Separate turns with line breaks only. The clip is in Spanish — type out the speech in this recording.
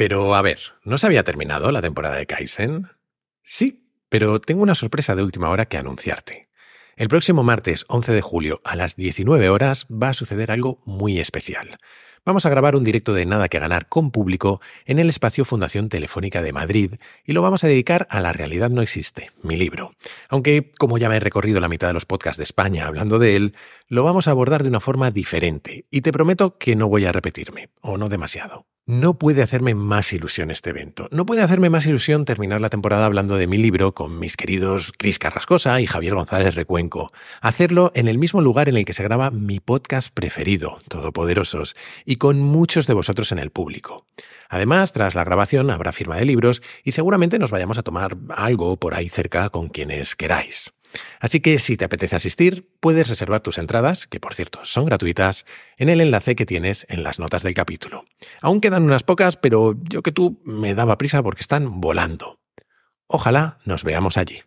Pero a ver, ¿no se había terminado la temporada de Kaizen? Sí, pero tengo una sorpresa de última hora que anunciarte. El próximo martes 11 de julio a las 19 horas va a suceder algo muy especial. Vamos a grabar un directo de Nada que Ganar con público en el espacio Fundación Telefónica de Madrid y lo vamos a dedicar a La realidad no existe, mi libro. Aunque, como ya me he recorrido la mitad de los podcasts de España hablando de él, lo vamos a abordar de una forma diferente y te prometo que no voy a repetirme, o no demasiado. No puede hacerme más ilusión este evento. No puede hacerme más ilusión terminar la temporada hablando de mi libro con mis queridos Cris Carrascosa y Javier González Recuenco. Hacerlo en el mismo lugar en el que se graba mi podcast preferido, Todopoderosos, y con muchos de vosotros en el público. Además, tras la grabación habrá firma de libros y seguramente nos vayamos a tomar algo por ahí cerca con quienes queráis. Así que si te apetece asistir, puedes reservar tus entradas, que por cierto son gratuitas, en el enlace que tienes en las notas del capítulo. Aún quedan unas pocas, pero yo que tú me daba prisa porque están volando. Ojalá nos veamos allí.